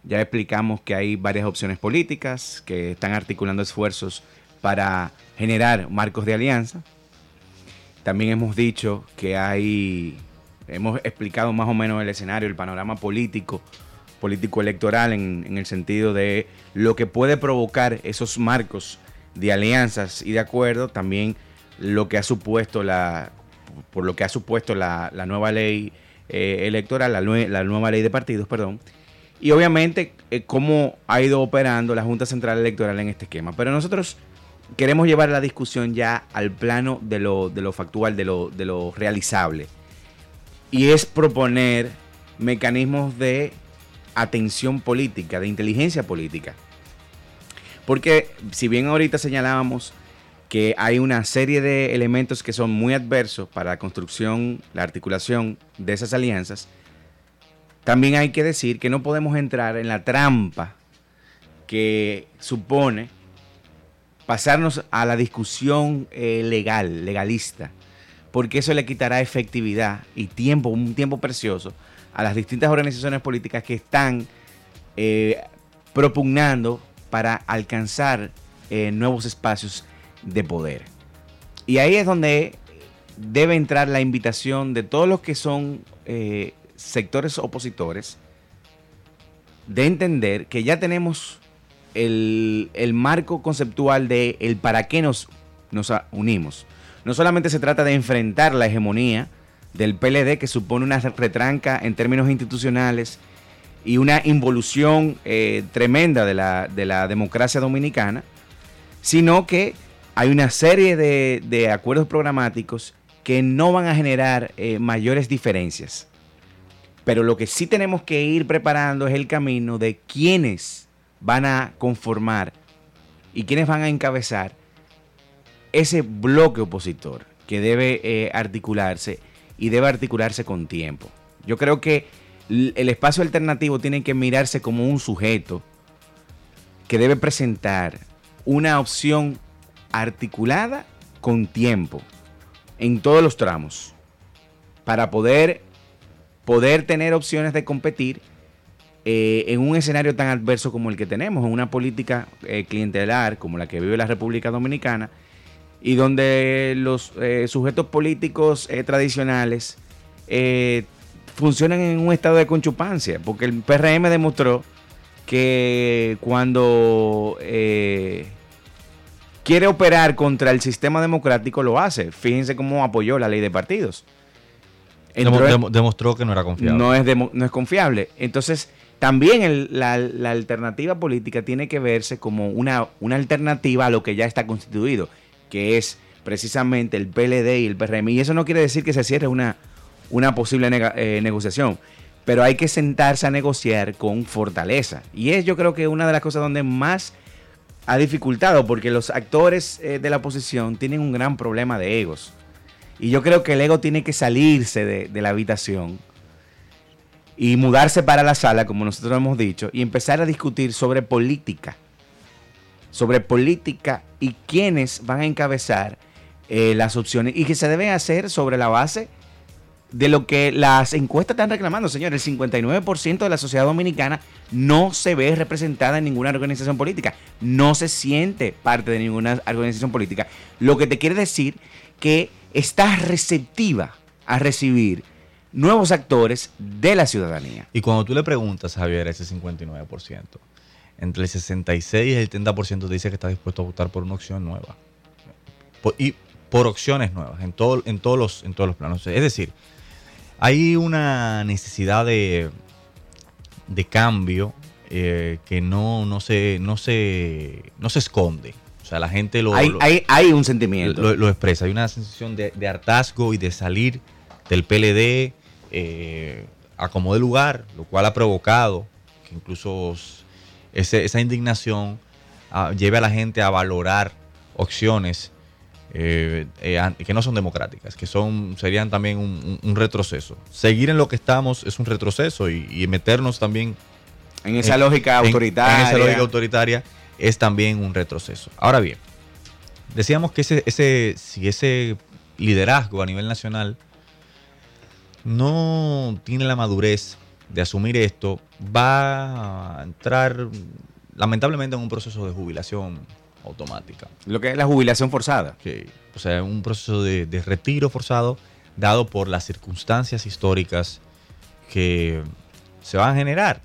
Ya explicamos que hay varias opciones políticas que están articulando esfuerzos para generar marcos de alianza. También hemos dicho que hay, hemos explicado más o menos el escenario, el panorama político, político electoral en, el sentido de lo que puede provocar esos marcos de alianzas y de acuerdo, también lo que ha supuesto la, por lo que ha supuesto la, nueva ley eh, electoral, la, nueva ley de partidos, perdón, y obviamente eh, cómo ha ido operando la Junta Central Electoral en este esquema. Pero nosotros queremos llevar la discusión ya al plano de lo, de lo factual, de lo, de lo realizable. Y es proponer mecanismos de atención política, de inteligencia política. Porque si bien ahorita señalábamos que hay una serie de elementos que son muy adversos para la construcción, la articulación de esas alianzas, también hay que decir que no podemos entrar en la trampa que supone pasarnos a la discusión eh, legal, legalista, porque eso le quitará efectividad y tiempo, un tiempo precioso a las distintas organizaciones políticas que están eh, propugnando para alcanzar eh, nuevos espacios de poder. Y ahí es donde debe entrar la invitación de todos los que son sectores opositores de entender que ya tenemos el, marco conceptual de el para qué nos, nos unimos. No solamente se trata de enfrentar la hegemonía del PLD, que supone una retranca en términos institucionales y una involución eh, tremenda de la, de la democracia dominicana, sino que hay una serie de, acuerdos programáticos que no van a generar eh, mayores diferencias. Pero lo que sí tenemos que ir preparando es el camino de quiénes van a conformar y quiénes van a encabezar ese bloque opositor que debe eh, articularse y debe articularse con tiempo. Yo creo que el espacio alternativo tiene que mirarse como un sujeto que debe presentar una opción articulada con tiempo en todos los tramos para poder, poder tener opciones de competir eh, en un escenario tan adverso como el que tenemos, en una política eh, clientelar como la que vive la República Dominicana y donde los eh, sujetos políticos tradicionales funcionan en un estado de conchupancia, porque el PRM demostró que cuando quiere operar contra el sistema democrático, lo hace. Fíjense cómo apoyó la ley de partidos. Demostró que no era confiable. No es, no es confiable. Entonces, también la, alternativa política tiene que verse como una, una alternativa a lo que ya está constituido, que es precisamente el PLD y el PRM. Y eso no quiere decir que se cierre una, una posible eh, negociación, pero hay que sentarse a negociar con fortaleza. Y es yo creo que una de las cosas donde más ha dificultado porque los actores eh, de la oposición tienen un gran problema de egos. Y yo creo que el ego tiene que salirse de, la habitación y mudarse para la sala, como nosotros hemos dicho, y empezar a discutir sobre política. Sobre política y quiénes van a encabezar eh, las opciones y que se deben hacer sobre la base de lo que las encuestas están reclamando, señor. El 59% de la sociedad dominicana no se ve representada en ninguna organización política. No se siente parte de ninguna organización política. Lo que te quiere decir que está receptiva a recibir nuevos actores de la ciudadanía. Y cuando tú le preguntas, Javier, ese 59%, entre el 66 y el 30% dice que está dispuesto a votar por una opción nueva. y por opciones nuevas, en, todo, en, todos los, en todos los planos. Es decir, hay una necesidad de, de cambio eh, que no, no, se, no, se, no se esconde. O sea, la gente lo... Hay, hay, un sentimiento. Lo, expresa. Hay una sensación de, hartazgo y de salir del PLD eh, a como de lugar, lo cual ha provocado que incluso esa indignación ah, lleve a la gente a valorar opciones eh, eh, que no son democráticas, que son serían también un, retroceso. Seguir en lo que estamos es un retroceso y, meternos también en esa lógica autoritaria. En, esa lógica autoritaria es también un retroceso. Ahora bien, decíamos que ese, ese, si ese liderazgo a nivel nacional no tiene la madurez de asumir esto, va a entrar lamentablemente en un proceso de jubilación automática. Lo que es la jubilación forzada. Que, o sea, un proceso de, de retiro forzado dado por las circunstancias históricas que se van a generar.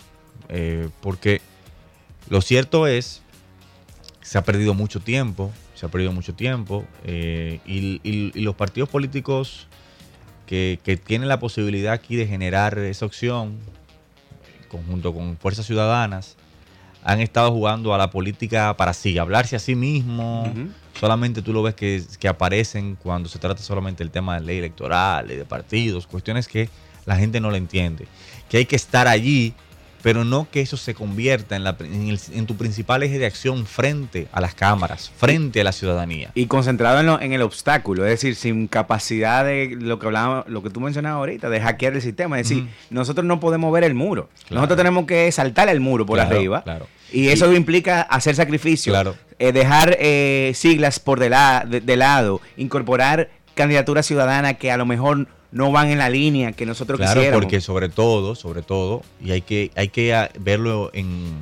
Eh, porque lo cierto es, se ha perdido mucho tiempo, se ha perdido mucho tiempo, eh, y, y- y los partidos políticos que, que tienen la posibilidad aquí de generar esa opción, conjunto con fuerzas ciudadanas, han estado jugando a la política para sí, hablarse a sí mismo. Solamente tú lo ves que, que aparecen cuando se trata solamente del tema de ley electoral, de partidos, cuestiones que la gente no le entiende. Que hay que estar allí, pero no que eso se convierta en, la, en, el- en tu principal eje de acción frente a las cámaras, frente a la ciudadanía. Y concentrado en, lo- en el obstáculo, es decir, sin capacidad de lo que hablaba, lo que tú mencionabas ahorita, de hackear el sistema. Es decir, nosotros no podemos ver el muro. Claro. Nosotros tenemos que saltar el muro por Claro, arriba. claro. Y eso implica hacer sacrificios, Claro. eh, dejar eh, siglas por de, la- de- de lado, incorporar candidaturas ciudadanas que a lo mejor no van en la línea que nosotros Claro, quisiéramos. porque sobre todo, sobre todo, y hay que, hay que ah, verlo en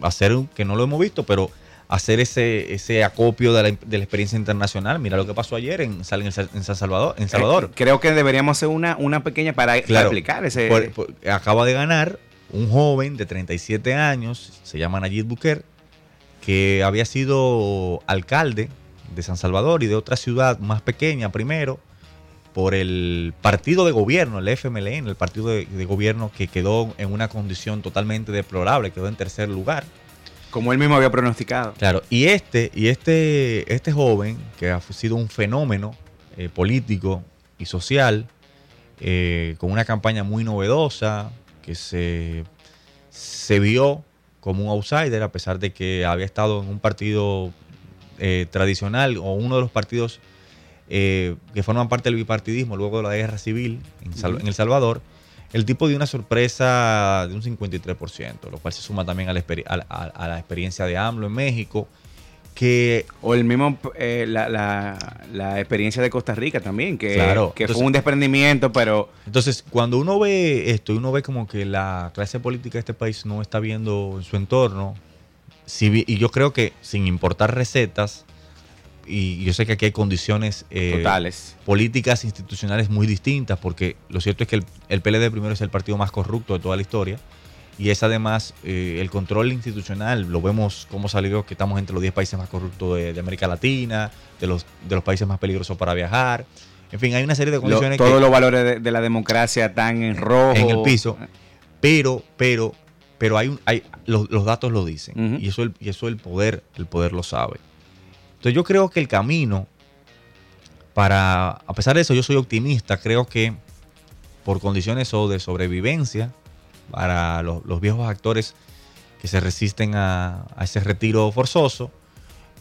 hacer que no lo hemos visto, pero hacer ese, ese acopio de la, de la experiencia internacional. Mira lo que pasó ayer en, en Sa- en San Salvador. En Salvador. Eh, creo que deberíamos hacer una, una pequeña para, Claro, explicar ese... por- por- acaba de ganar un joven de 37 años, se llama Nayib Bukele, que había sido alcalde de San Salvador y de otra ciudad más pequeña primero, por el partido de gobierno, el FMLN, el partido de, de gobierno que quedó en una condición totalmente deplorable, quedó en tercer lugar. como él mismo había pronosticado. Claro, y este, y este, este joven, que ha sido un fenómeno eh, político y social, eh, con una campaña muy novedosa, que se, se vio como un outsider, a pesar de que había estado en un partido eh, tradicional o uno de los partidos eh, que forman parte del bipartidismo luego de la guerra civil en, Sal- Ujú. en El Salvador, el tipo dio una sorpresa de un 53%, lo cual se suma también a la, a a- la experiencia de AMLO en México, que O el mismo, eh, la, la- la experiencia de Costa Rica también, que, Claro, que entonces- fue un desprendimiento, pero Entonces, cuando uno ve esto y uno ve como que la clase política de este país no está viendo en su entorno, si y yo creo que sin importar recetas, y yo sé que aquí hay condiciones eh, totales. políticas institucionales muy distintas, porque lo cierto es que el, el PLD primero es el partido más corrupto de toda la historia, y es además eh, el control institucional, lo vemos como salió que estamos entre los 10 países más corruptos de, de América Latina, de los, de los países más peligrosos para viajar. En fin, hay una serie de Lo- condiciones todos que, los valores de, de la democracia están en rojo. en el piso. pero, pero, pero hay, un- hay los, los datos lo dicen y eso el, y eso el poder, el poder lo sabe. Entonces yo creo que el camino para, a pesar de eso, yo soy optimista. Creo que por condiciones o de sobrevivencia para los, viejos actores que se resisten a, ese retiro forzoso,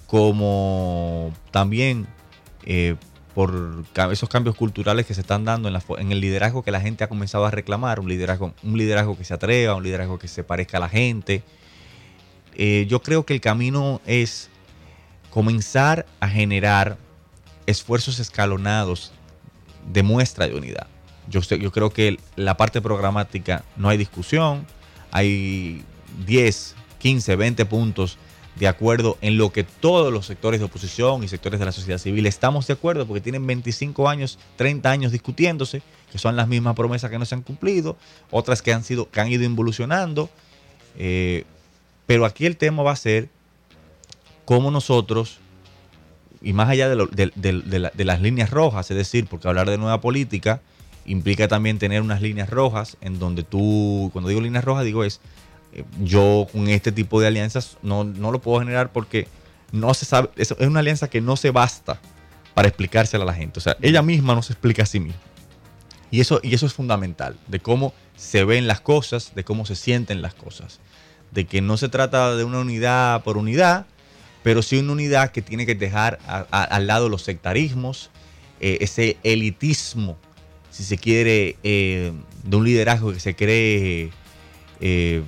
como también eh, por esos cambios culturales que se están dando en el liderazgo que la gente ha comenzado a reclamar, un liderazgo, un liderazgo que se atreva, un liderazgo que se parezca a la gente. Eh, yo creo que el camino es comenzar a generar esfuerzos escalonados de muestra de unidad. Yo, yo creo que la parte programática no hay discusión, hay 10, 15, 20 puntos de acuerdo en lo que todos los sectores de oposición y sectores de la sociedad civil estamos de acuerdo porque tienen 25 años, 30 años discutiéndose, que son las mismas promesas que no se han cumplido, otras que han, sido, que han ido involucionando. eh, pero aquí el tema va a ser cómo nosotros, y más allá de, lo- de- de- de la- de las líneas rojas, es decir, porque hablar de nueva política implica también tener unas líneas rojas en donde tú, cuando digo líneas rojas, digo es, eh, yo con este tipo de alianzas no, no lo puedo generar porque no se sabe, es una alianza que no se basta para explicársela a la gente. O sea, ella misma no se explica a sí misma. Y eso, y eso es fundamental, de cómo se ven las cosas, de cómo se sienten las cosas. De que no se trata de una unidad por unidad, pero sí una unidad que tiene que dejar al lado los sectarismos, eh, ese elitismo, si se quiere, eh, de un liderazgo que se cree eh,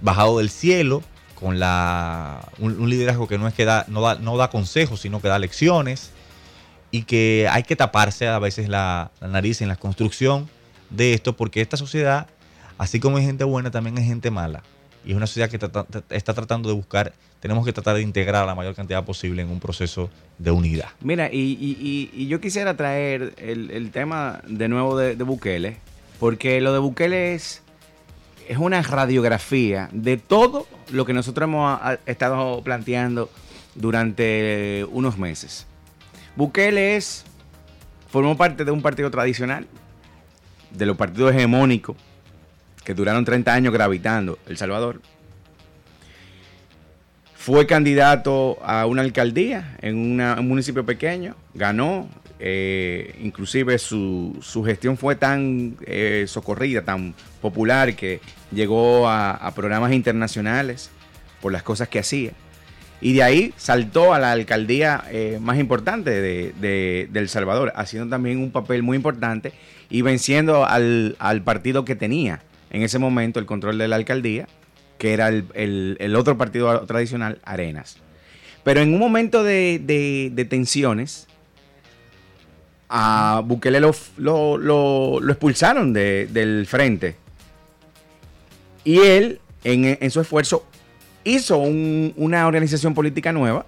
bajado del cielo, con la, un, un liderazgo que no es que da, no, da, no da consejos, sino que da lecciones, y que hay que taparse a veces la, la nariz en la construcción de esto, porque esta sociedad así como hay gente buena, también hay gente mala. Y es una sociedad que está tratando de buscar, tenemos que tratar de integrar la mayor cantidad posible en un proceso de unidad. Mira, y, yo quisiera traer el, tema de nuevo de, de, Bukele, porque lo de Bukele es, es una radiografía de todo lo que nosotros hemos estado planteando durante unos meses. Bukele es, formó parte de un partido tradicional, de los partidos hegemónicos, que duraron 30 años gravitando El Salvador. Fue candidato a una alcaldía en un municipio pequeño, ganó, eh, inclusive su, gestión fue tan eh, socorrida, tan popular, que llegó a, programas internacionales por las cosas que hacía. Y de ahí saltó a la alcaldía eh, más importante de, de, El Salvador, haciendo también un papel muy importante y venciendo al, al partido que tenía en ese momento el control de la alcaldía, que era el, otro partido tradicional, Arenas. Pero en un momento de, tensiones, a Bukele lo, lo, expulsaron del frente. Y él, en, su esfuerzo, hizo una organización política nueva,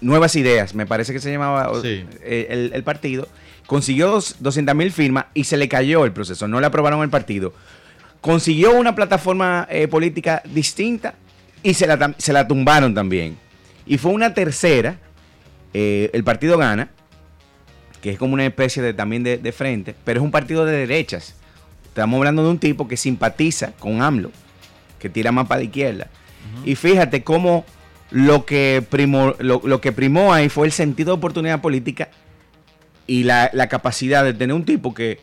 Nuevas Ideas, me parece que se llamaba eh, el, el partido, consiguió 200 mil firmas y se le cayó el proceso, no le aprobaron el partido. Consiguió una plataforma eh, política distinta y se la, se la, tumbaron también. Y fue una tercera, eh, el partido gana, que es como una especie de, también de, frente, pero es un partido de derechas. Estamos hablando de un tipo que simpatiza con AMLO, que tira más para la izquierda. Y fíjate cómo lo que, primó, lo que primó ahí fue el sentido de oportunidad política y la, capacidad de tener un tipo que,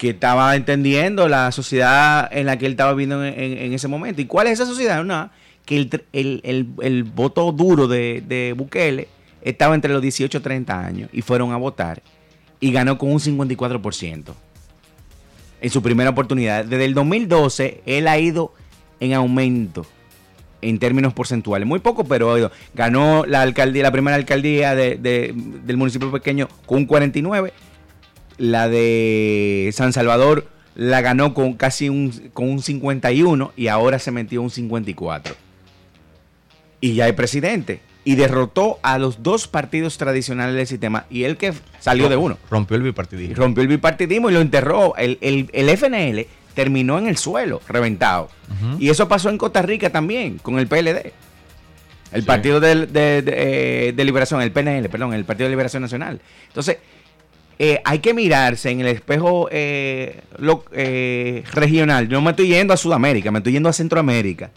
estaba entendiendo la sociedad en la que él estaba viviendo en, ese momento. ¿Y cuál es esa sociedad? Una, que el, voto duro de, de, Bukele estaba entre los 18 y 30 años y fueron a votar y ganó con un 54% en su primera oportunidad. Desde el 2012 él ha ido en aumento en términos porcentuales. Muy poco, pero ganó la alcaldía, la primera alcaldía del municipio pequeño con un 49. La de San Salvador la ganó con casi un, con un 51 y ahora se metió un 54. Y ya es presidente. Y derrotó a los dos partidos tradicionales del sistema. Y él que salió de uno. Rompió el bipartidismo. Rompió el bipartidismo y lo enterró. El, el, el FNL terminó en el suelo, reventado. Y eso pasó en Costa Rica también, con el PLD. El Partido de, eh, de, Liberación, el PNL, perdón, el Partido de Liberación Nacional. Entonces, eh, hay que mirarse en el espejo eh, regional. Yo me estoy yendo a Sudamérica, me estoy yendo a Centroamérica.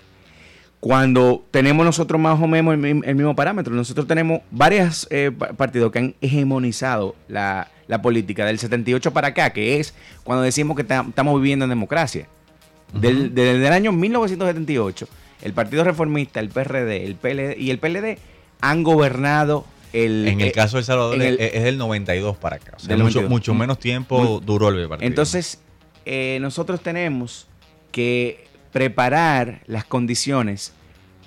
Cuando tenemos nosotros más o menos el, mismo parámetro, nosotros tenemos varios partidos que han hegemonizado la, la política del 78 para acá, que es cuando decimos que estamos viviendo en democracia. desde el año 1978, el Partido Reformista, el PRD el PLD, y el PLD han gobernado el, en el eh, caso de El Salvador es del 92 para acá. O sea, mucho, menos tiempo duró el partido. Entonces, eh, nosotros tenemos que preparar las condiciones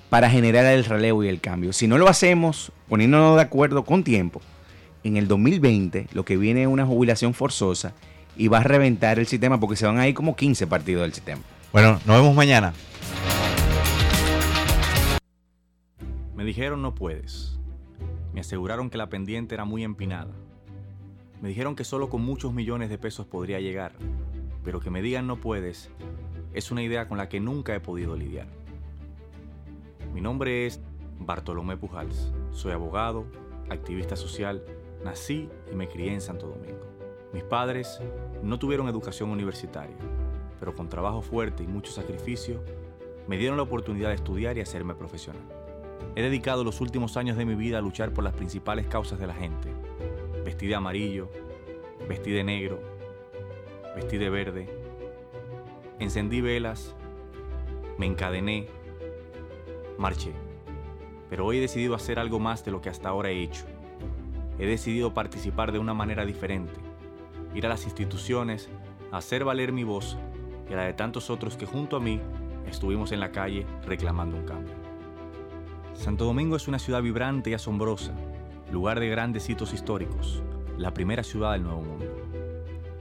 para generar el relevo y el cambio. Si no lo hacemos poniéndonos de acuerdo con tiempo, en el 2020 lo que viene es una jubilación forzosa y va a reventar el sistema porque se van a ir como 15 partidos del sistema. Bueno, nos vemos mañana. Me dijeron no puedes. Me aseguraron que la pendiente era muy empinada. Me dijeron que solo con muchos millones de pesos podría llegar, pero que me digan no puedes es una idea con la que nunca he podido lidiar. Mi nombre es Bartolomé Pujals. Soy abogado, activista social Nací y me crié en Santo Domingo. Mis padres no tuvieron educación universitaria, pero con trabajo fuerte y mucho sacrificio, me dieron la oportunidad de estudiar y hacerme profesional. He dedicado los últimos años de mi vida a luchar por las principales causas de la gente. Vestí de amarillo, vestí de negro, vestí de verde, encendí velas, me encadené, marché. Pero hoy he decidido hacer algo más de lo que hasta ahora he hecho he decidido participar de una manera diferente, ir a las instituciones, hacer valer mi voz y la de tantos otros que junto a mí estuvimos en la calle reclamando un cambio. Santo Domingo es una ciudad vibrante y asombrosa, lugar de grandes hitos históricos, la primera ciudad del Nuevo Mundo.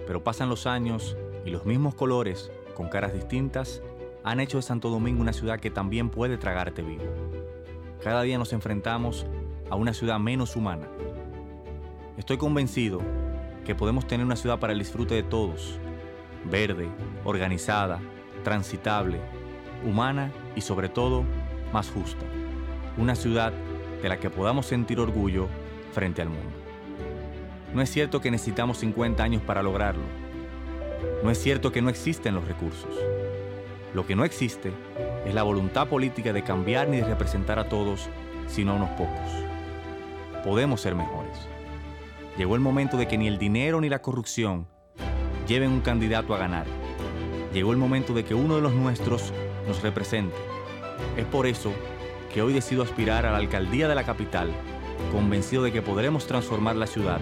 Pero pasan los años y los mismos colores con caras distintas, han hecho de Santo Domingo una ciudad que también puede tragarte vivo. Cada día nos enfrentamos a una ciudad menos humana. Estoy convencido que podemos tener una ciudad para el disfrute de todos, verde, organizada, transitable, humana y sobre todo más justa. Una ciudad de la que podamos sentir orgullo frente al mundo. No es cierto que necesitamos 50 años para lograrlo. No es cierto que no existen los recursos. Lo que no existe es la voluntad política de cambiar ni de representar a todos, sino a unos pocos. Podemos ser mejores. Llegó el momento de que ni el dinero ni la corrupción lleven un candidato a ganar. Llegó el momento de que uno de los nuestros nos represente. Es por eso que hoy decido aspirar a la alcaldía de la capital, convencido de que podremos transformar la ciudad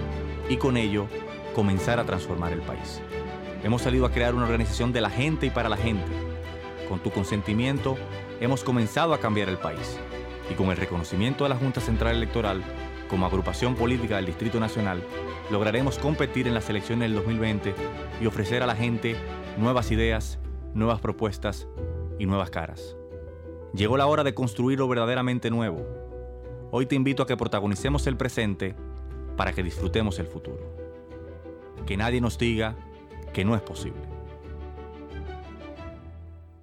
y con ello comenzar a transformar el país. Hemos salido a crear una organización de la gente y para la gente. Con tu consentimiento, hemos comenzado a cambiar el país. Y con el reconocimiento de la Junta Central Electoral, como agrupación política del Distrito Nacional, lograremos competir en las elecciones del 2020 y ofrecer a la gente nuevas ideas, nuevas propuestas y nuevas caras. Llegó la hora de construir lo verdaderamente nuevo. Hoy te invito a que protagonicemos el presente para que disfrutemos el futuro. Que nadie nos diga que no es posible.